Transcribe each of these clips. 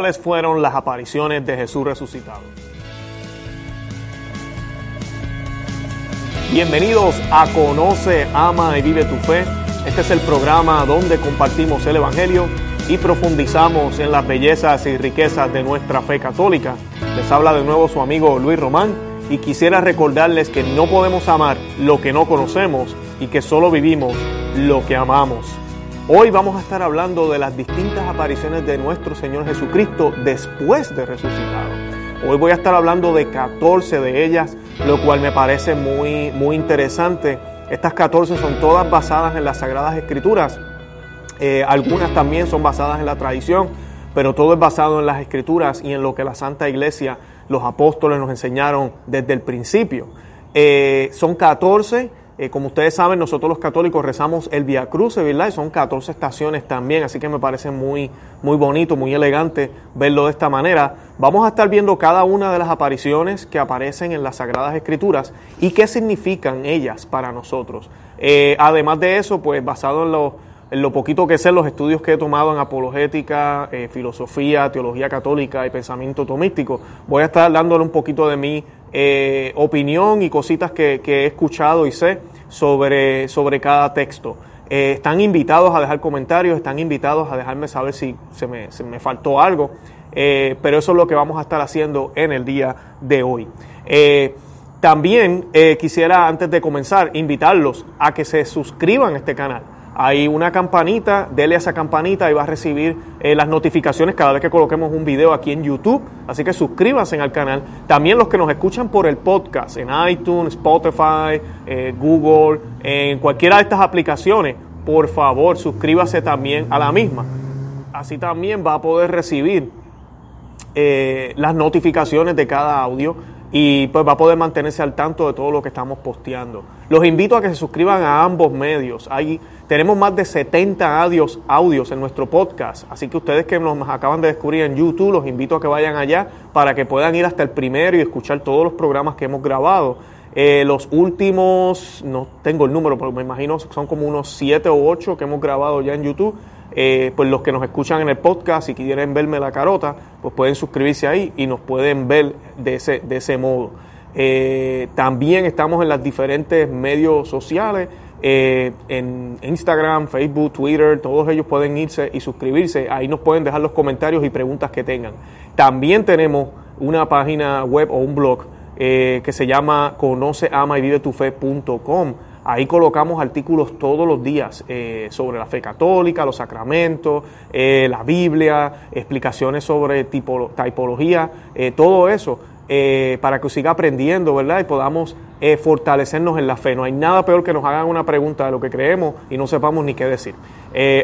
¿Cuáles fueron las apariciones de Jesús resucitado? Bienvenidos a Conoce, Ama y Vive tu Fe. Este es el programa donde compartimos el Evangelio y profundizamos en las bellezas y riquezas de nuestra fe católica. Les habla de nuevo su amigo Luis Román y quisiera recordarles que no podemos amar lo que no conocemos y que solo vivimos lo que amamos. Hoy vamos a estar hablando de las distintas apariciones de nuestro Señor Jesucristo después de resucitado. Hoy voy a estar hablando de 14 de ellas, lo cual me parece muy, muy interesante. Estas 14 son todas basadas en las Sagradas Escrituras. Eh, algunas también son basadas en la tradición, pero todo es basado en las Escrituras y en lo que la Santa Iglesia, los apóstoles nos enseñaron desde el principio. Eh, son 14 eh, como ustedes saben, nosotros los católicos rezamos el Via Cruce, ¿verdad? Y son 14 estaciones también, así que me parece muy, muy bonito, muy elegante verlo de esta manera. Vamos a estar viendo cada una de las apariciones que aparecen en las Sagradas Escrituras y qué significan ellas para nosotros. Eh, además de eso, pues basado en lo, en lo, poquito que sé, los estudios que he tomado en apologética, eh, filosofía, teología católica y pensamiento tomístico, voy a estar dándole un poquito de mi opinión y cositas que he escuchado y sé sobre, sobre cada texto. Eh, están invitados a dejar comentarios, están invitados a dejarme saber si se me, se me faltó algo, eh, pero eso es lo que vamos a estar haciendo en el día de hoy. Eh, también quisiera, antes de comenzar, invitarlos a que se suscriban a este canal hay una campanita, dele a esa campanita y va a recibir eh, las notificaciones cada vez que coloquemos un video aquí en YouTube. Así que suscríbanse al canal. También los que nos escuchan por el podcast, en iTunes, Spotify, eh, Google, en cualquiera de estas aplicaciones, por favor suscríbase también a la misma. Así también va a poder recibir eh, las notificaciones de cada audio y pues va a poder mantenerse al tanto de todo lo que estamos posteando. Los invito a que se suscriban a ambos medios. Hay, tenemos más de 70 audios, audios en nuestro podcast, así que ustedes que nos acaban de descubrir en YouTube, los invito a que vayan allá para que puedan ir hasta el primero y escuchar todos los programas que hemos grabado. Eh, los últimos, no tengo el número, pero me imagino son como unos 7 o 8 que hemos grabado ya en YouTube. Eh, pues los que nos escuchan en el podcast y quieren verme la carota, pues pueden suscribirse ahí y nos pueden ver de ese, de ese modo. Eh, también estamos en las diferentes medios sociales, eh, en Instagram, Facebook, Twitter, todos ellos pueden irse y suscribirse. Ahí nos pueden dejar los comentarios y preguntas que tengan. También tenemos una página web o un blog que se llama conoceama Ahí colocamos artículos todos los días eh, sobre la fe católica, los sacramentos, eh, la Biblia, explicaciones sobre tipo, tipología, eh, todo eso para que siga aprendiendo, ¿verdad? Y podamos fortalecernos en la fe. No hay nada peor que nos hagan una pregunta de lo que creemos y no sepamos ni qué decir.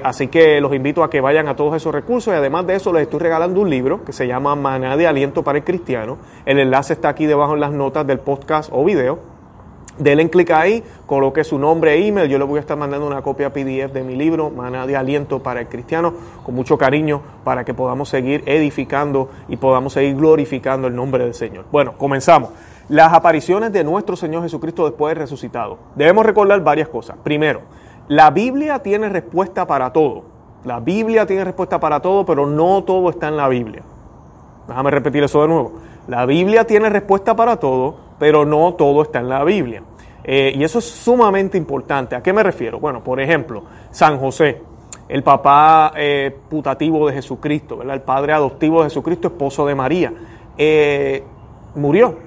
así que los invito a que vayan a todos esos recursos y además de eso les estoy regalando un libro que se llama Maná de Aliento para el Cristiano. El enlace está aquí debajo en las notas del podcast o video Denle clic ahí, coloque su nombre e email. Yo le voy a estar mandando una copia PDF de mi libro, Maná de Aliento para el Cristiano, con mucho cariño para que podamos seguir edificando y podamos seguir glorificando el nombre del Señor. Bueno, comenzamos. Las apariciones de nuestro Señor Jesucristo después de resucitado. Debemos recordar varias cosas. Primero, la Biblia tiene respuesta para todo. La Biblia tiene respuesta para todo, pero no todo está en la Biblia. Déjame repetir eso de nuevo. La Biblia tiene respuesta para todo, pero no todo está en la Biblia. Eh, y eso es sumamente importante. ¿A qué me refiero? Bueno, por ejemplo, San José, el papá eh, putativo de Jesucristo, ¿verdad? el padre adoptivo de Jesucristo, esposo de María, eh, murió,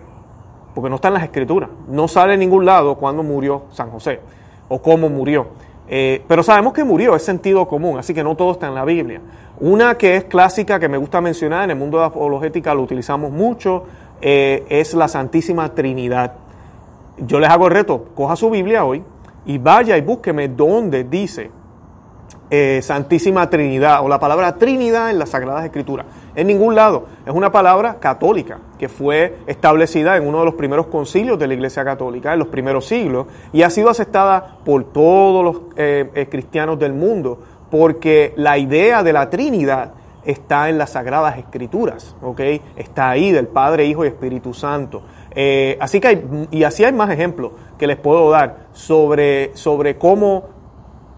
porque no está en las escrituras. No sale en ningún lado cuándo murió San José o cómo murió. pero sabemos que murió, es sentido común, así que no todo está en la Biblia. Una que es clásica, que me gusta mencionar, en el mundo de la apologética lo utilizamos mucho, eh, es la Santísima Trinidad. Yo les hago el reto, coja su Biblia hoy y vaya y búsqueme dónde dice eh, Santísima Trinidad o la palabra Trinidad en las Sagradas Escrituras. En ningún lado. Es una palabra católica que fue establecida en uno de los primeros concilios de la Iglesia Católica en los primeros siglos y ha sido aceptada por todos los eh, cristianos del mundo porque la idea de la Trinidad está en las Sagradas Escrituras, ¿ok? Está ahí del Padre, Hijo y Espíritu Santo. Eh, así que hay, y así hay más ejemplos que les puedo dar sobre, sobre cómo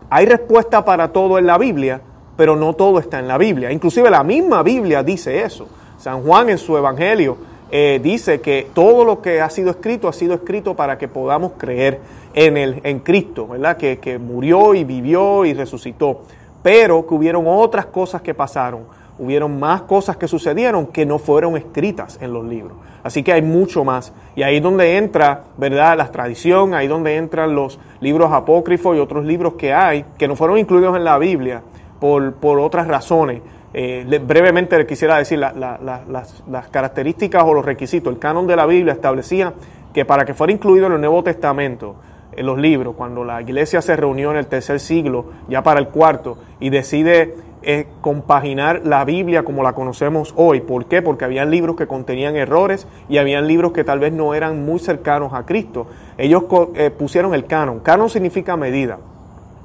hay respuesta para todo en la Biblia, pero no todo está en la Biblia. Inclusive la misma Biblia dice eso. San Juan en su Evangelio eh, dice que todo lo que ha sido escrito ha sido escrito para que podamos creer en, el, en Cristo, ¿verdad? Que, que murió y vivió y resucitó, pero que hubieron otras cosas que pasaron, hubieron más cosas que sucedieron que no fueron escritas en los libros. Así que hay mucho más. Y ahí es donde entra, ¿verdad?, la tradición, ahí donde entran los libros apócrifos y otros libros que hay, que no fueron incluidos en la Biblia por, por otras razones. Eh, brevemente le quisiera decir las, las, características o los requisitos. El canon de la Biblia establecía que para que fuera incluido en el Nuevo Testamento, los libros, cuando la iglesia se reunió en el tercer siglo, ya para el cuarto, y decide eh, compaginar la Biblia como la conocemos hoy. ¿Por qué? Porque habían libros que contenían errores y habían libros que tal vez no eran muy cercanos a Cristo. Ellos eh, pusieron el canon. Canon significa medida.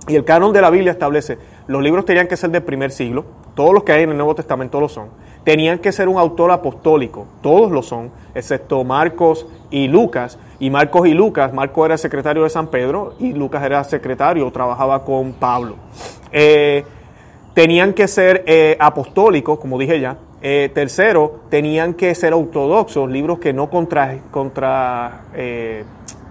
Y el canon de la Biblia establece, los libros tenían que ser del primer siglo, todos los que hay en el Nuevo Testamento lo son. Tenían que ser un autor apostólico, todos lo son, excepto Marcos y Lucas. Y Marcos y Lucas, Marcos era secretario de San Pedro y Lucas era secretario, trabajaba con Pablo. Eh, tenían que ser eh, apostólicos, como dije ya. Eh, tercero, tenían que ser ortodoxos, libros que no contra, contra,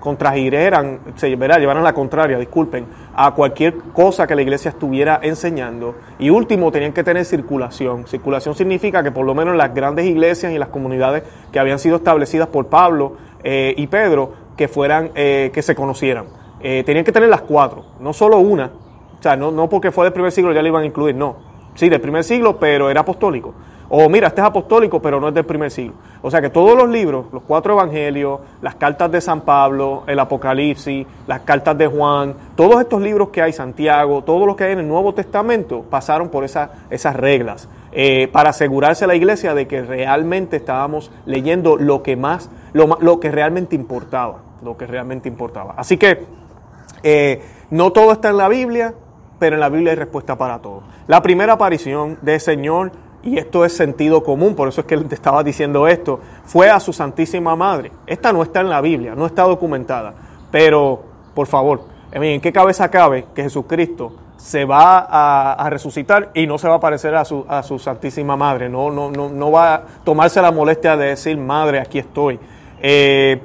eh, contragireran, se verá, llevaran la contraria, disculpen, a cualquier cosa que la iglesia estuviera enseñando. Y último, tenían que tener circulación. Circulación significa que por lo menos las grandes iglesias y las comunidades que habían sido establecidas por Pablo y Pedro, que fueran, que se conocieran. tenían que tener las cuatro, no solo una, o sea, no, no porque fue del primer siglo ya le iban a incluir, no. Sí, del primer siglo, pero era apostólico. O mira, este es apostólico, pero no es del primer siglo. O sea que todos los libros, los cuatro evangelios, las cartas de San Pablo, el Apocalipsis, las cartas de Juan, todos estos libros que hay, Santiago, todos los que hay en el Nuevo Testamento, pasaron por esa, esas reglas eh, para asegurarse a la iglesia de que realmente estábamos leyendo lo que más, lo, lo que realmente importaba, lo que realmente importaba. Así que eh, no todo está en la Biblia, pero en la Biblia hay respuesta para todo. La primera aparición del Señor, y esto es sentido común, por eso es que te estaba diciendo esto, fue a su Santísima Madre. Esta no está en la Biblia, no está documentada, pero por favor, ¿en qué cabeza cabe que Jesucristo se va a, resucitar y no se va a parecer a su, Santísima Madre? No, no, no, va a tomarse la molestia de decir, Madre, aquí estoy. Eh,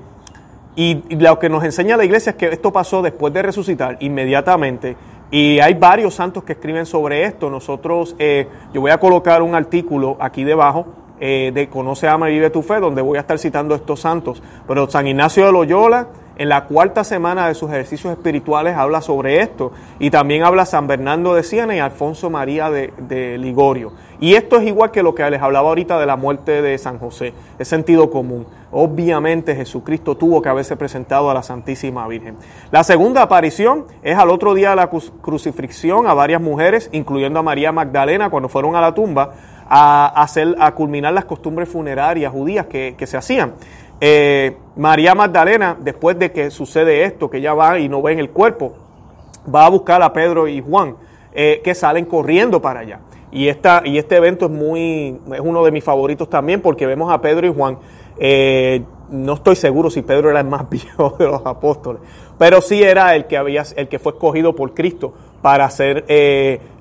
y lo que nos enseña la iglesia es que esto pasó después de resucitar inmediatamente y hay varios santos que escriben sobre esto. Nosotros, eh, yo voy a colocar un artículo aquí debajo eh, de Conoce, Ama y Vive tu Fe, donde voy a estar citando estos santos. Pero San Ignacio de Loyola, en la cuarta semana de sus ejercicios espirituales, habla sobre esto. Y también habla San Bernardo de Siena y Alfonso María de, de Ligorio. Y esto es igual que lo que les hablaba ahorita de la muerte de San José, es sentido común. Obviamente Jesucristo tuvo que haberse presentado a la Santísima Virgen. La segunda aparición es al otro día de la crucifixión a varias mujeres, incluyendo a María Magdalena, cuando fueron a la tumba a, hacer, a culminar las costumbres funerarias judías que, se hacían. Eh, María Magdalena, después de que sucede esto, que ella va y no ve en el cuerpo, va a buscar a Pedro y Juan, eh, que salen corriendo para allá. Y, esta, y este evento es muy es uno de mis favoritos también porque vemos a Pedro y Juan. Eh, no estoy seguro si Pedro era el más viejo de los apóstoles, pero sí era el que había el que fue escogido por Cristo para ser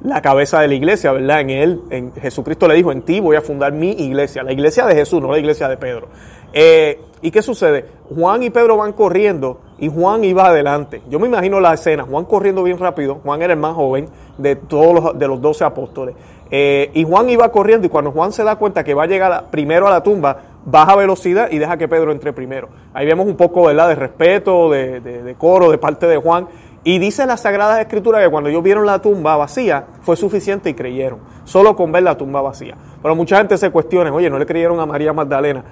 la cabeza de la iglesia, ¿verdad? En él, en Jesucristo le dijo, en ti voy a fundar mi iglesia, la iglesia de Jesús, no la iglesia de Pedro. Eh, ¿Y qué sucede? Juan y Pedro van corriendo y Juan iba adelante. Yo me imagino la escena, Juan corriendo bien rápido, Juan era el más joven de todos los, de los doce apóstoles. Eh, y Juan iba corriendo y cuando Juan se da cuenta que va a llegar primero a la tumba, baja velocidad y deja que Pedro entre primero. Ahí vemos un poco de respeto, de, de, coro de parte de Juan. Y dice la Sagrada Escritura que cuando ellos vieron la tumba vacía, fue suficiente y creyeron, solo con ver la tumba vacía. Pero mucha gente se cuestiona, oye, no le creyeron a María Magdalena.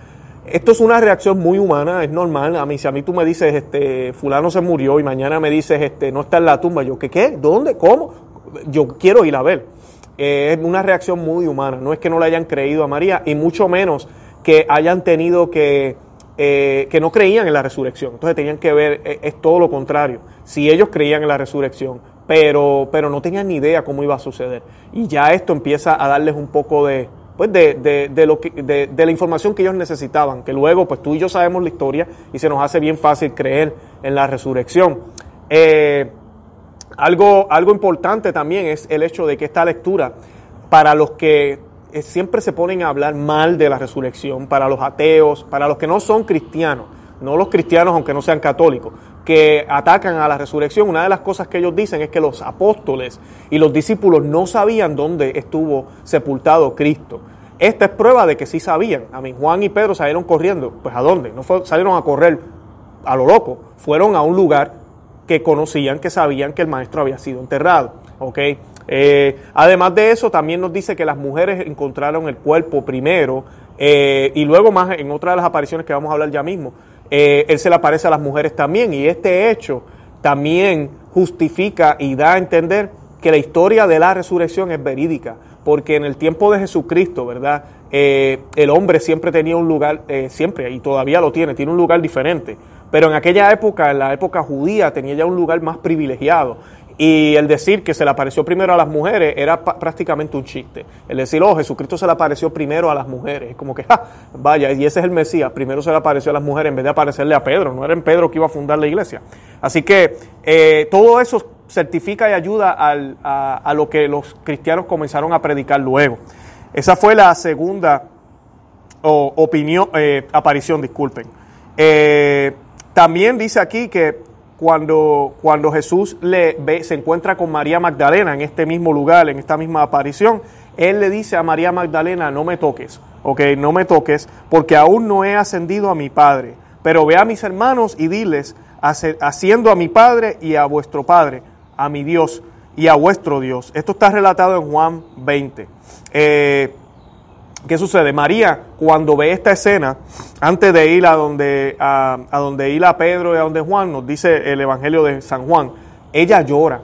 Esto es una reacción muy humana, es normal. A mí, si a mí tú me dices, este, fulano se murió y mañana me dices, este, no está en la tumba, yo, ¿qué qué? ¿Dónde? ¿Cómo? Yo quiero ir a ver. Eh, es una reacción muy humana. No es que no le hayan creído a María y mucho menos que hayan tenido que, eh, que no creían en la resurrección. Entonces tenían que ver, es, es, todo lo contrario. Si ellos creían en la resurrección, pero, pero no tenían ni idea cómo iba a suceder. Y ya esto empieza a darles un poco de, pues de, de, de, lo que, de, de, la información que ellos necesitaban, que luego pues tú y yo sabemos la historia y se nos hace bien fácil creer en la resurrección. Eh, algo, algo importante también es el hecho de que esta lectura para los que eh, siempre se ponen a hablar mal de la resurrección, para los ateos, para los que no son cristianos, no los cristianos aunque no sean católicos, que atacan a la resurrección, una de las cosas que ellos dicen es que los apóstoles y los discípulos no sabían dónde estuvo sepultado Cristo. Esta es prueba de que sí sabían. A mí Juan y Pedro salieron corriendo. Pues ¿a dónde? No salieron a correr a lo loco. Fueron a un lugar que conocían, que sabían que el maestro había sido enterrado. Eh, además de eso, también nos dice que las mujeres encontraron el cuerpo primero eh, y luego más en otra de las apariciones que vamos a hablar ya mismo, eh, él se le aparece a las mujeres también y este hecho también justifica y da a entender que la historia de la resurrección es verídica, porque en el tiempo de Jesucristo, ¿verdad? el hombre siempre tenía un lugar, siempre, y todavía lo tiene, tiene un lugar diferente. Pero en aquella época, en la época judía, tenía ya un lugar más privilegiado. Y el decir que se le apareció primero a las mujeres era prácticamente un chiste. El decir, oh, Jesucristo se le apareció primero a las mujeres. Es como que, ja, vaya, y ese es el Mesías. Primero se le apareció a las mujeres en vez de aparecerle a Pedro. No era en Pedro que iba a fundar la iglesia. Así que eh, todo eso certifica y ayuda a, lo que los cristianos comenzaron a predicar luego. Esa fue la segunda opinión, eh, aparición, disculpen. Eh, también dice aquí que cuando, cuando Jesús le ve, se encuentra con María Magdalena en este mismo lugar, en esta misma aparición, él le dice a María Magdalena, no me toques, ok, no me toques, porque aún no he ascendido a mi Padre, pero ve a mis hermanos y diles, haciendo a mi Padre y a vuestro Padre, a mi Dios y a vuestro Dios. Esto está relatado en Juan 20. Eh, ¿Qué sucede? María, cuando ve esta escena, antes de ir a donde, a, donde ir a Pedro y a donde Juan, nos dice el Evangelio de San Juan, ella llora,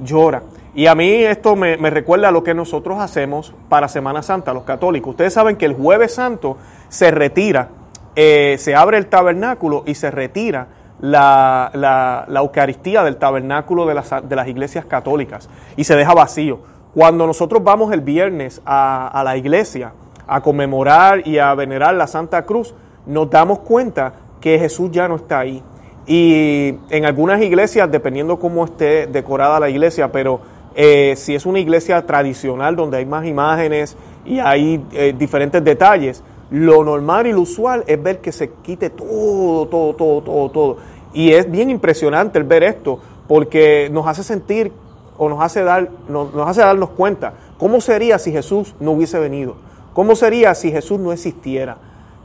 llora. Y a mí esto me, recuerda a lo que nosotros hacemos para Semana Santa, los católicos. Ustedes saben que el jueves santo se retira, eh, se abre el tabernáculo y se retira la, la, Eucaristía del tabernáculo de las, de las, iglesias católicas y se deja vacío. Cuando nosotros vamos el viernes a, a la iglesia, a conmemorar y a venerar la Santa Cruz, nos damos cuenta que Jesús ya no está ahí. Y en algunas iglesias, dependiendo cómo esté decorada la iglesia, pero eh, si es una iglesia tradicional donde hay más imágenes y hay eh, diferentes detalles, lo normal y lo usual es ver que se quite todo, todo, todo, todo, todo. Y es bien impresionante el ver esto, porque nos hace sentir o nos hace, dar, nos hace darnos cuenta cómo sería si Jesús no hubiese venido ¿Cómo sería si Jesús no existiera?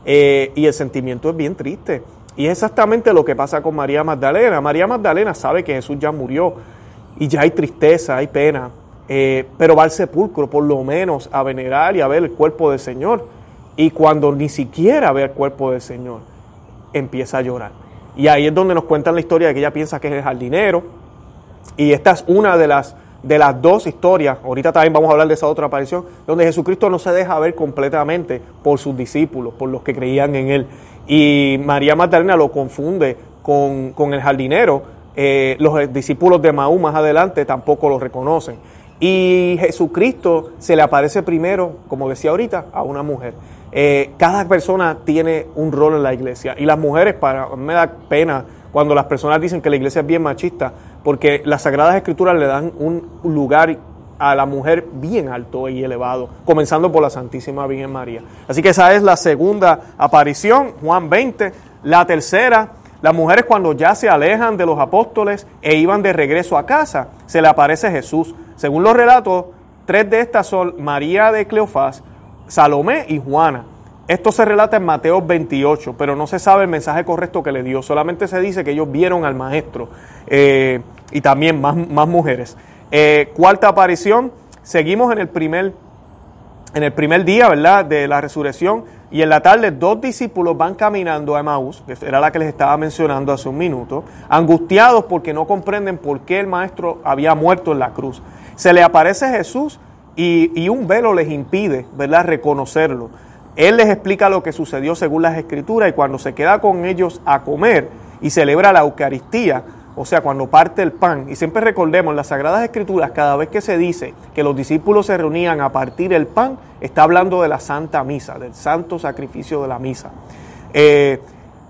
Eh, y el sentimiento es bien triste. Y es exactamente lo que pasa con María Magdalena. María Magdalena sabe que Jesús ya murió y ya hay tristeza, hay pena, eh, pero va al sepulcro por lo menos a venerar y a ver el cuerpo del Señor. Y cuando ni siquiera ve el cuerpo del Señor, empieza a llorar. Y ahí es donde nos cuentan la historia de que ella piensa que es el jardinero. Y esta es una de las de las dos historias, ahorita también vamos a hablar de esa otra aparición, donde Jesucristo no se deja ver completamente por sus discípulos, por los que creían en él. Y María Magdalena lo confunde con, el jardinero. Eh, los discípulos de Maú más adelante tampoco lo reconocen. Y Jesucristo se le aparece primero, como decía ahorita, a una mujer. Eh, cada persona tiene un rol en la iglesia. Y las mujeres, para me da pena cuando las personas dicen que la iglesia es bien machista, porque las Sagradas Escrituras le dan un lugar a la mujer bien alto y elevado, comenzando por la Santísima Virgen María. Así que esa es la segunda aparición, Juan 20. La tercera, las mujeres cuando ya se alejan de los apóstoles e iban de regreso a casa, se le aparece Jesús. Según los relatos, tres de estas son María de Cleofás, Salomé y Juana. Esto se relata en Mateo 28, pero no se sabe el mensaje correcto que le dio. Solamente se dice que ellos vieron al maestro. Eh, y también más, mujeres. Eh, cuarta aparición, seguimos en el primer en el primer día, ¿verdad?, de la resurrección, y en la tarde dos discípulos van caminando a Emaús, que era la que les estaba mencionando hace un minuto, angustiados porque no comprenden por qué el maestro había muerto en la cruz. Se le aparece Jesús y, y un velo les impide, ¿verdad?, reconocerlo. Él les explica lo que sucedió según las escrituras y cuando se queda con ellos a comer y celebra la Eucaristía, o sea, cuando parte el pan, y siempre recordemos, las Sagradas Escrituras, cada vez que se dice que los discípulos se reunían a partir el pan, está hablando de la Santa Misa, del santo sacrificio de la misa. Eh,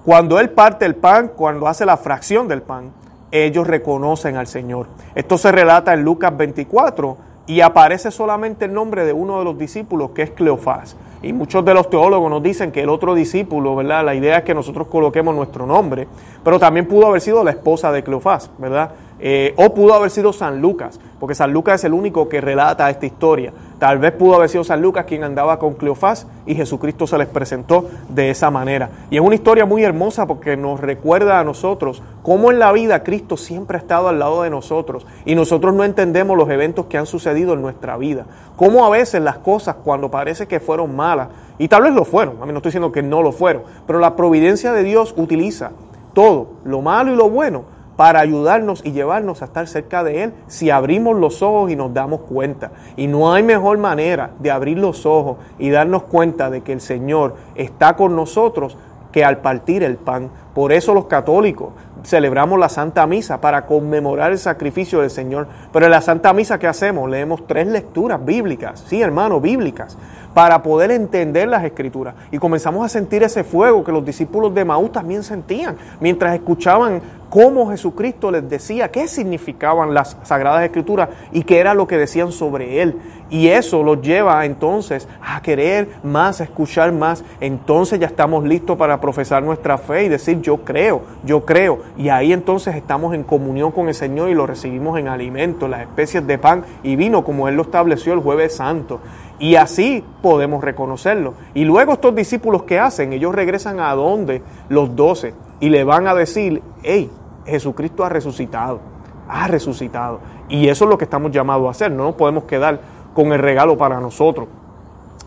cuando Él parte el pan, cuando hace la fracción del pan, ellos reconocen al Señor. Esto se relata en Lucas 24, y aparece solamente el nombre de uno de los discípulos que es Cleofás. Y muchos de los teólogos nos dicen que el otro discípulo, ¿verdad? La idea es que nosotros coloquemos nuestro nombre, pero también pudo haber sido la esposa de Cleofás, ¿verdad? Eh, o pudo haber sido San Lucas, porque San Lucas es el único que relata esta historia. Tal vez pudo haber sido San Lucas quien andaba con Cleofás y Jesucristo se les presentó de esa manera. Y es una historia muy hermosa porque nos recuerda a nosotros cómo en la vida Cristo siempre ha estado al lado de nosotros y nosotros no entendemos los eventos que han sucedido en nuestra vida. Cómo a veces las cosas cuando parece que fueron malas, y tal vez lo fueron, a mí no estoy diciendo que no lo fueron, pero la providencia de Dios utiliza todo, lo malo y lo bueno, para ayudarnos y llevarnos a estar cerca de Él si abrimos los ojos y nos damos cuenta. Y no hay mejor manera de abrir los ojos y darnos cuenta de que el Señor está con nosotros que al partir el pan. Por eso los católicos celebramos la Santa Misa para conmemorar el sacrificio del Señor. Pero en la Santa Misa, ¿qué hacemos? Leemos tres lecturas bíblicas, sí, hermano, bíblicas, para poder entender las escrituras. Y comenzamos a sentir ese fuego que los discípulos de Maús también sentían mientras escuchaban cómo Jesucristo les decía qué significaban las sagradas escrituras y qué era lo que decían sobre él. Y eso los lleva entonces a querer más, a escuchar más. Entonces ya estamos listos para profesar nuestra fe y decir yo creo, yo creo. Y ahí entonces estamos en comunión con el Señor y lo recibimos en alimento, las especies de pan y vino como Él lo estableció el jueves santo. Y así podemos reconocerlo. Y luego estos discípulos que hacen, ellos regresan a donde los doce y le van a decir, hey, Jesucristo ha resucitado, ha resucitado. Y eso es lo que estamos llamados a hacer, no nos podemos quedar con el regalo para nosotros.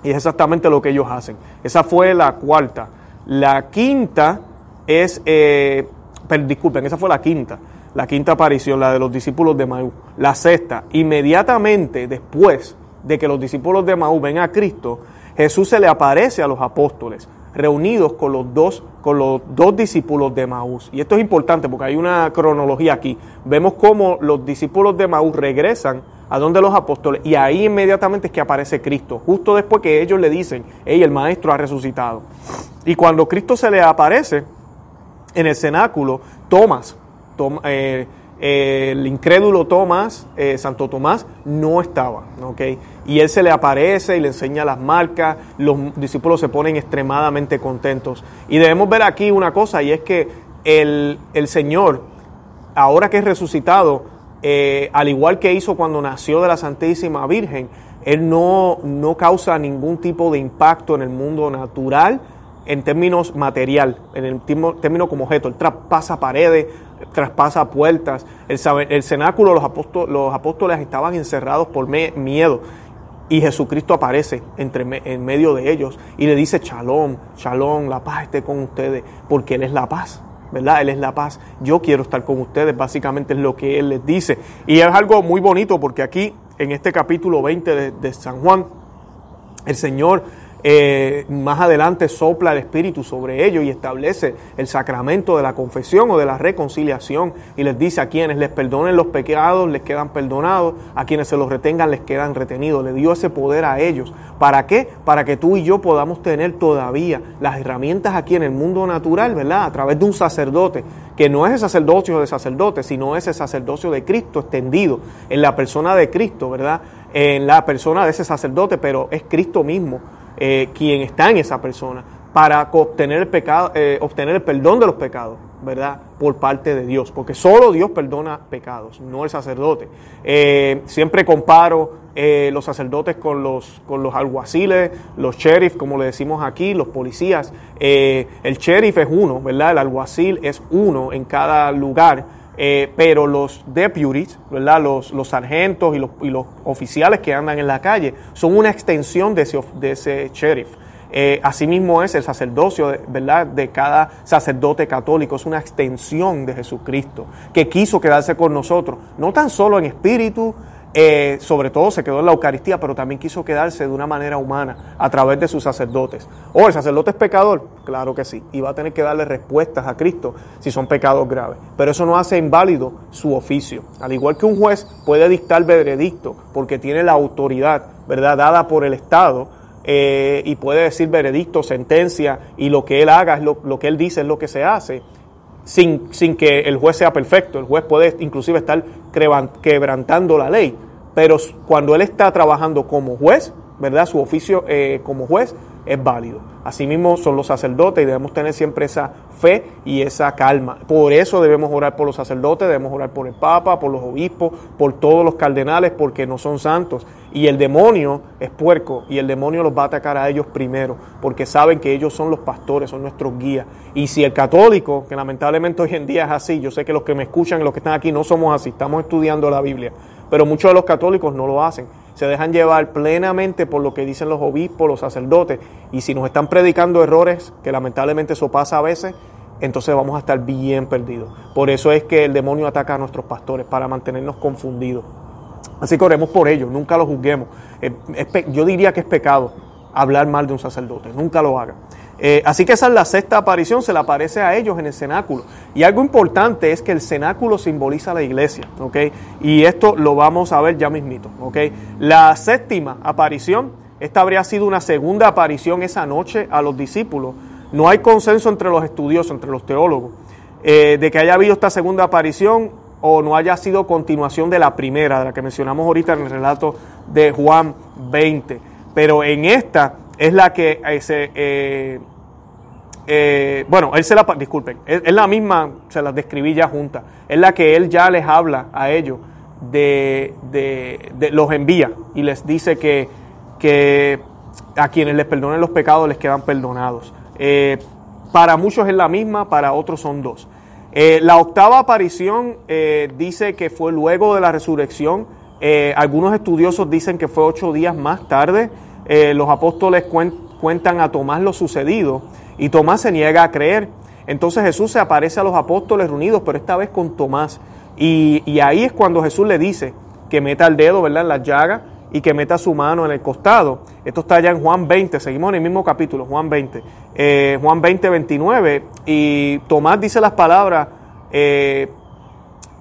Y es exactamente lo que ellos hacen. Esa fue la cuarta. La quinta es, eh, disculpen, esa fue la quinta. La quinta aparición, la de los discípulos de Maú. La sexta, inmediatamente después de que los discípulos de Maú ven a Cristo, Jesús se le aparece a los apóstoles reunidos con los dos, con los dos discípulos de Maús. Y esto es importante porque hay una cronología aquí. Vemos cómo los discípulos de Maús regresan a donde los apóstoles y ahí inmediatamente es que aparece Cristo, justo después que ellos le dicen, hey, el maestro ha resucitado. Y cuando Cristo se le aparece en el cenáculo, Tomás, eh, el incrédulo Tomás, eh, Santo Tomás, no estaba. Y él se le aparece y le enseña las marcas, los discípulos se ponen extremadamente contentos. Y debemos ver aquí una cosa, y es que el, Señor, ahora que es resucitado, eh, al igual que hizo cuando nació de la Santísima Virgen, Él no, no causa ningún tipo de impacto en el mundo natural, en términos material, en el término como objeto. Él traspasa paredes, traspasa puertas. El, el cenáculo, los apóstoles, los apóstoles estaban encerrados por miedo. Y Jesucristo aparece entre, en medio de ellos y le dice, shalom, shalom, la paz esté con ustedes, porque Él es la paz, ¿verdad? Él es la paz. Yo quiero estar con ustedes, básicamente es lo que Él les dice. Y es algo muy bonito porque aquí, en este capítulo 20 de, de San Juan, el Señor eh, más adelante sopla el Espíritu sobre ellos y establece el sacramento de la confesión o de la reconciliación y les dice a quienes les perdonen los pecados les quedan perdonados, a quienes se los retengan les quedan retenidos. Le dio ese poder a ellos. ¿Para qué? Para que tú y yo podamos tener todavía las herramientas aquí en el mundo natural, ¿verdad? A través de un sacerdote, que no es el sacerdocio de sacerdote, sino es el sacerdocio de Cristo extendido en la persona de Cristo, ¿verdad? En la persona de ese sacerdote, pero es Cristo mismo eh, quien está en esa persona para obtener el, pecado, eh, obtener el perdón de los pecados, ¿verdad? Por parte de Dios, porque solo Dios perdona pecados, no el sacerdote. Eh, siempre comparo los sacerdotes con los, con los alguaciles, los sheriff, como le decimos aquí, los policías. el sheriff es uno, ¿verdad? El alguacil es uno en cada lugar. Pero los deputies, ¿verdad? Los, los sargentos y los, y los, oficiales que andan en la calle son una extensión de ese, de ese sheriff. Eh, asimismo es el sacerdocio ¿verdad? de cada sacerdote católico, es una extensión de Jesucristo, que quiso quedarse con nosotros, no tan solo en espíritu, eh, sobre todo se quedó en la Eucaristía, pero también quiso quedarse de una manera humana a través de sus sacerdotes. ¿O oh, el sacerdote es pecador? Claro que sí, y va a tener que darle respuestas a Cristo si son pecados graves. Pero eso no hace inválido su oficio. Al igual que un juez puede dictar veredicto porque tiene la autoridad, ¿verdad?, dada por el Estado eh, y puede decir veredicto, sentencia, y lo que él haga, es lo, que él dice es lo que se hace, sin, sin, que el juez sea perfecto. El juez puede inclusive estar quebrantando la ley, pero cuando él está trabajando como juez, ¿verdad? Su oficio eh, como juez es válido. Asimismo son los sacerdotes y debemos tener siempre esa fe y esa calma. Por eso debemos orar por los sacerdotes, debemos orar por el Papa, por los obispos, por todos los cardenales, porque no son santos. Y el demonio es puerco y el demonio los va a atacar a ellos primero, porque saben que ellos son los pastores, son nuestros guías. Y si el católico, que lamentablemente hoy en día es así, yo sé que los que me escuchan los que están aquí no somos así, estamos estudiando la Biblia, pero muchos de los católicos no lo hacen se dejan llevar plenamente por lo que dicen los obispos, los sacerdotes, y si nos están predicando errores, que lamentablemente eso pasa a veces, entonces vamos a estar bien perdidos. Por eso es que el demonio ataca a nuestros pastores, para mantenernos confundidos. Así que oremos por ellos, nunca los juzguemos. Eh, yo diría que es pecado hablar mal de un sacerdote, nunca lo hagan. Eh, así que esa es la sexta aparición, se le aparece a ellos en el cenáculo. Y algo importante es que el cenáculo simboliza la iglesia, ¿ok? Y esto lo vamos a ver ya mismito, ¿ok? La séptima aparición, esta habría sido una segunda aparición esa noche a los discípulos. No hay consenso entre los estudiosos, entre los teólogos, eh, de que haya habido esta segunda aparición o no haya sido continuación de la primera, de la que mencionamos ahorita en el relato de Juan 20. Pero en esta es la que eh, se... Eh, eh, bueno, él se la... Disculpen, es, la misma, se las describí ya juntas. Es la que él ya les habla a ellos, de, de, los envía y les dice que, que a quienes les perdonen los pecados les quedan perdonados. para muchos es la misma, para otros son dos. la octava aparición dice que fue luego de la resurrección. algunos estudiosos dicen que fue ocho días más tarde. Eh, los apóstoles cuentan a Tomás lo sucedido y Tomás se niega a creer. Entonces Jesús se aparece a los apóstoles reunidos, pero esta vez con Tomás. Y, ahí es cuando Jesús le dice que meta el dedo ¿verdad? en la llaga y que meta su mano en el costado. Esto está ya en Juan 20, seguimos en el mismo capítulo, Juan 20. Eh, Juan 20, 29. Y Tomás dice las palabras, eh,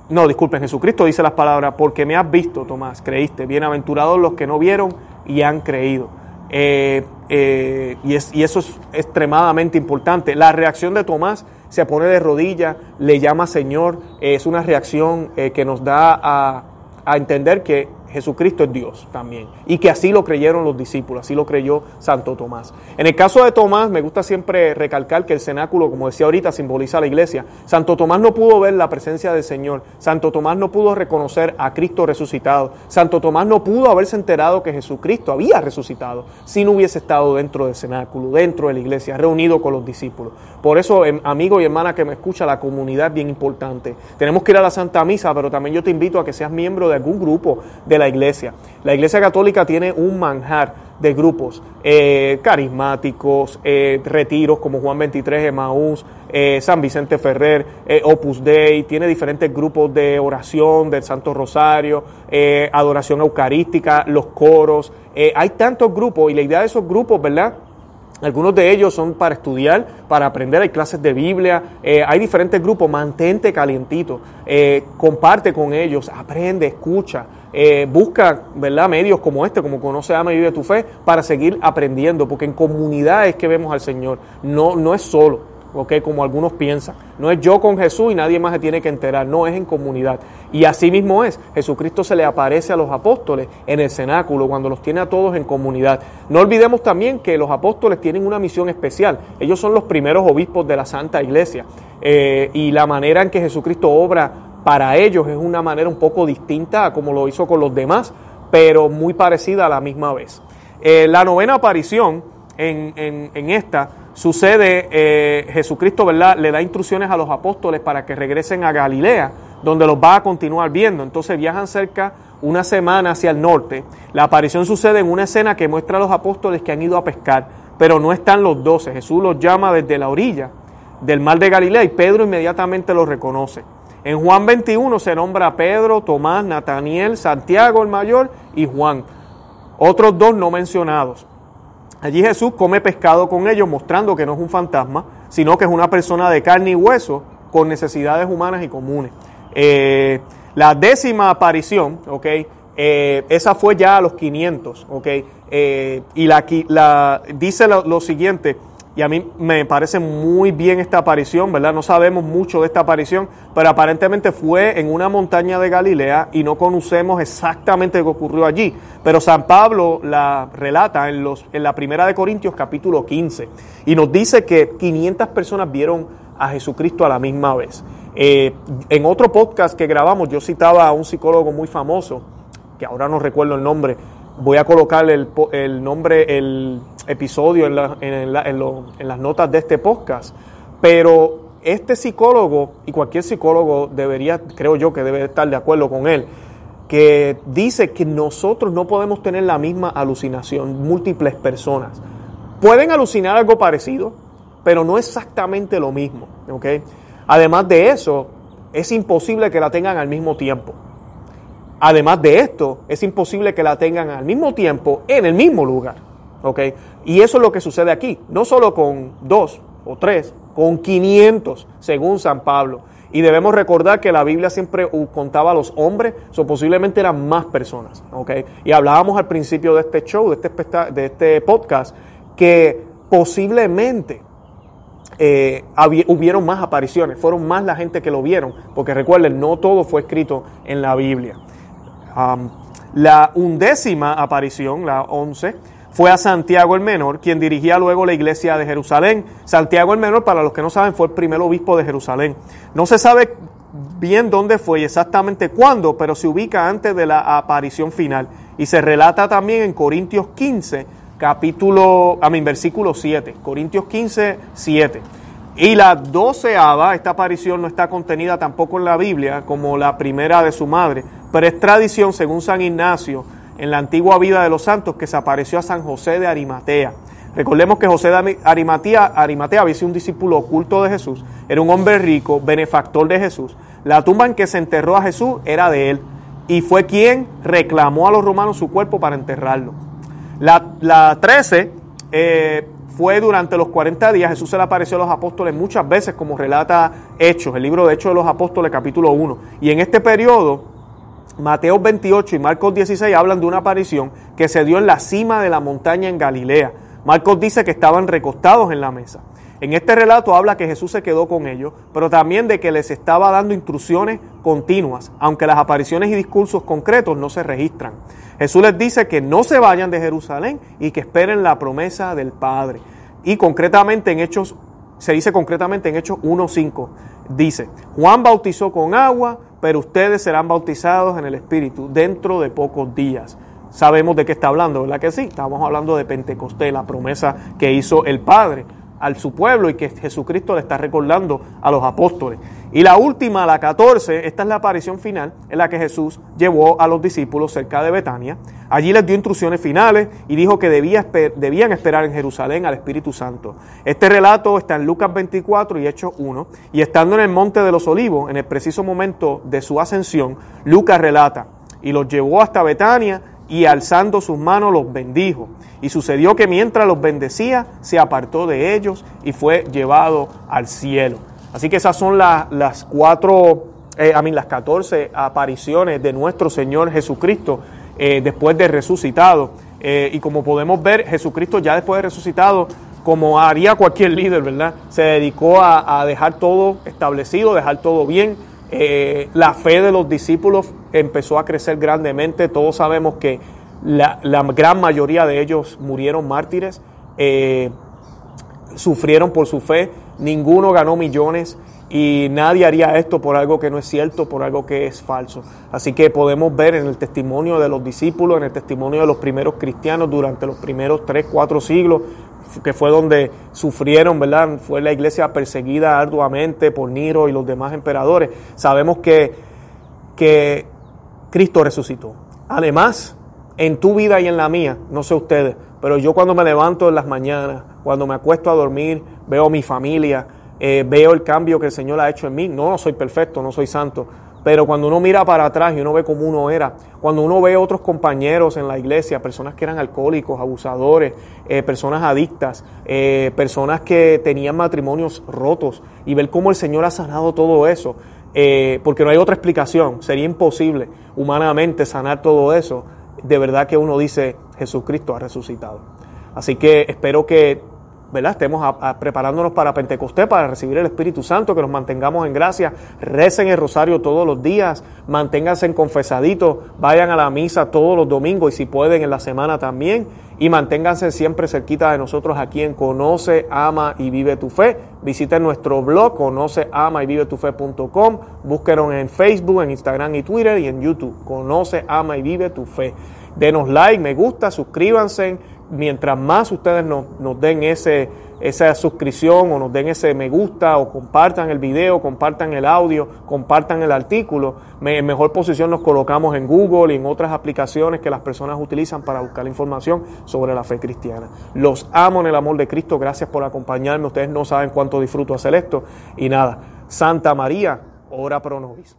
no, disculpen, Jesucristo dice las palabras, porque me has visto, Tomás, creíste. Bienaventurados los que no vieron y han creído. Eh, eh, y, es, y, eso es extremadamente importante. La reacción de Tomás se pone de rodillas, le llama Señor, es una reacción eh, que nos da a entender que Jesucristo es Dios también. Y que así lo creyeron los discípulos, así lo creyó Santo Tomás. En el caso de Tomás, me gusta siempre recalcar que el cenáculo, como decía ahorita, simboliza la iglesia. Santo Tomás no pudo ver la presencia del Señor. Santo Tomás no pudo reconocer a Cristo resucitado. Santo Tomás no pudo haberse enterado que Jesucristo había resucitado si no hubiese estado dentro del cenáculo, dentro de la iglesia, reunido con los discípulos. Por eso, em, amigo y hermana que me escucha, la comunidad es bien importante. Tenemos que ir a la Santa Misa, pero también yo te invito a que seas miembro de algún grupo de la iglesia. La iglesia católica tiene un manjar de grupos eh, carismáticos, eh, retiros como Juan 23, Emaús, eh, San Vicente Ferrer, Opus Dei, tiene diferentes grupos de oración del Santo Rosario, adoración eucarística, los coros. hay tantos grupos y la idea de esos grupos, ¿verdad? Algunos de ellos son para estudiar, para aprender, hay clases de Biblia, eh, hay diferentes grupos, mantente calientito, eh, comparte con ellos, aprende, escucha, eh, busca ¿verdad? medios como este, como Conoce, Ama y Vive tu Fe, para seguir aprendiendo, porque en comunidad es que vemos al Señor, no, no es solo como algunos piensan. No es yo con Jesús y nadie más se tiene que enterar, no es en comunidad. Y así mismo es, Jesucristo se le aparece a los apóstoles en el cenáculo, cuando los tiene a todos en comunidad. No olvidemos también que los apóstoles tienen una misión especial, ellos son los primeros obispos de la Santa Iglesia eh, y la manera en que Jesucristo obra para ellos es una manera un poco distinta a como lo hizo con los demás, pero muy parecida a la misma vez. Eh, la novena aparición en esta sucede, eh, Jesucristo, ¿verdad? Le da instrucciones a los apóstoles para que regresen a Galilea, donde los va a continuar viendo. Entonces viajan cerca una semana hacia el norte. La aparición sucede en una escena que muestra a los apóstoles que han ido a pescar, pero no están los doce. Jesús los llama desde la orilla del mar de Galilea y Pedro inmediatamente los reconoce. En Juan 21 se nombra a Pedro, Tomás, Nataniel, Santiago el mayor y Juan. Otros dos no mencionados. Allí Jesús come pescado con ellos, mostrando que no es un fantasma, sino que es una persona de carne y hueso con necesidades humanas y comunes. Eh, la décima aparición, ¿ok? Eh, esa fue ya a los 500, ¿ok? Eh, y la, dice lo, siguiente, y a mí me parece muy bien esta aparición, ¿verdad? No sabemos mucho de esta aparición, pero aparentemente fue en una montaña de Galilea y no conocemos exactamente lo que ocurrió allí. Pero San Pablo la relata en, los, en la primera de Corintios capítulo 15 y nos dice que 500 personas vieron a Jesucristo a la misma vez. Eh, en otro podcast que grabamos yo citaba a un psicólogo muy famoso, que ahora no recuerdo el nombre, voy a colocar el, el nombre, el episodio en, en, las notas de este podcast, pero este psicólogo y cualquier psicólogo debería, creo yo que debe estar de acuerdo con él, que dice que nosotros no podemos tener la misma alucinación, múltiples personas. Pueden alucinar algo parecido, pero no exactamente lo mismo. Además de eso, es imposible que la tengan al mismo tiempo. Además de esto, es imposible que la tengan al mismo tiempo en el mismo lugar. Y eso es lo que sucede aquí, no solo con dos o tres, con 500, según San Pablo. Y debemos recordar que la Biblia siempre contaba a los hombres, o posiblemente eran más personas. Y hablábamos al principio de este show, de este, de este podcast, que posiblemente eh, hubieron más apariciones, fueron más la gente que lo vieron, porque recuerden, no todo fue escrito en la Biblia. La undécima aparición, la once, fue a Santiago el Menor, quien dirigía luego la iglesia de Jerusalén. Santiago el Menor, para los que no saben, fue el primer obispo de Jerusalén. No se sabe bien dónde fue y exactamente cuándo, pero se ubica antes de la aparición final. Y se relata también en Corintios 15, capítulo, a versículo 7. Corintios 15, 7. Y la doceava, esta aparición no está contenida tampoco en la Biblia como la primera de su madre, pero es tradición, según San Ignacio, en la antigua vida de los santos que se apareció a San José de Arimatea. Recordemos que José de Arimatea, Arimatea había sido un discípulo oculto de Jesús, era un hombre rico, benefactor de Jesús. La tumba en que se enterró a Jesús era de él y fue quien reclamó a los romanos su cuerpo para enterrarlo. La, la 13 eh, fue durante los 40 días, Jesús se le apareció a los apóstoles muchas veces, como relata Hechos, el libro de Hechos de los Apóstoles, capítulo 1. Y en este periodo Mateo 28 y Marcos 16 hablan de una aparición que se dio en la cima de la montaña en Galilea. Marcos dice que estaban recostados en la mesa. En este relato habla que Jesús se quedó con ellos, pero también de que les estaba dando instrucciones continuas, aunque las apariciones y discursos concretos no se registran. Jesús les dice que no se vayan de Jerusalén y que esperen la promesa del Padre. Y concretamente en Hechos, se dice concretamente en Hechos 1.5, dice, Juan bautizó con agua, pero ustedes serán bautizados en el Espíritu dentro de pocos días. Sabemos de qué está hablando, ¿verdad que sí? Estamos hablando de Pentecostés, la promesa que hizo el Padre al su pueblo y que Jesucristo le está recordando a los apóstoles. Y la última, la 14, esta es la aparición final en la que Jesús llevó a los discípulos cerca de Betania. Allí les dio instrucciones finales y dijo que debían esperar en Jerusalén al Espíritu Santo. Este relato está en Lucas 24 y Hechos 1. Y estando en el monte de los olivos, en el preciso momento de su ascensión, Lucas relata, y los llevó hasta Betania y alzando sus manos los bendijo. Y sucedió que mientras los bendecía, se apartó de ellos y fue llevado al cielo. Así que esas son las cuatro, eh, a mí las catorce apariciones de nuestro Señor Jesucristo eh, después de resucitado. Eh, y como podemos ver, Jesucristo ya después de resucitado, como haría cualquier líder, ¿verdad? Se dedicó a, dejar todo establecido, dejar todo bien. la fe de los discípulos empezó a crecer grandemente. Todos sabemos que la gran mayoría de ellos murieron mártires, sufrieron por su fe ninguno ganó millones y nadie haría esto por algo que no es cierto, por algo que es falso. Así que podemos ver en el testimonio de los discípulos, en el testimonio de los primeros cristianos durante los primeros tres, cuatro siglos, que fue donde sufrieron, ¿verdad? Fue la iglesia perseguida arduamente por Niro y los demás emperadores. Sabemos que, que Cristo resucitó. Además, en tu vida y en la mía, no sé ustedes, pero yo cuando me levanto en las mañanas, cuando me acuesto a dormir, veo a mi familia, eh, veo el cambio que el Señor ha hecho en mí. No, no soy perfecto, no soy santo, pero cuando uno mira para atrás y uno ve cómo uno era, cuando uno ve otros compañeros en la iglesia, personas que eran alcohólicos, abusadores, eh, personas adictas, eh, personas que tenían matrimonios rotos, y ver cómo el Señor ha sanado todo eso, porque no hay otra explicación, sería imposible humanamente sanar todo eso, de verdad que uno dice, Jesucristo ha resucitado. Así que espero que ¿verdad? Estemos preparándonos para Pentecostés, para recibir el Espíritu Santo, que nos mantengamos en gracia, recen el rosario todos los días, manténganse en confesadito, vayan a la misa todos los domingos y si pueden en la semana también y manténganse siempre cerquita de nosotros aquí en Conoce, Ama y Vive tu Fe. Visiten nuestro blog conoce, ama y vive tu fe.com. Búsquenos en Facebook, en Instagram y Twitter y en YouTube. Conoce, ama y vive tu fe. Denos like, me gusta, suscríbanse. Mientras más ustedes nos, den ese esa suscripción o nos den ese me gusta o compartan el video, compartan el audio, compartan el artículo, en mejor posición nos colocamos en Google y en otras aplicaciones que las personas utilizan para buscar información sobre la fe cristiana. Los amo en el amor de Cristo, gracias por acompañarme, ustedes no saben cuánto disfruto hacer esto y nada, Santa María, ora pro nobis.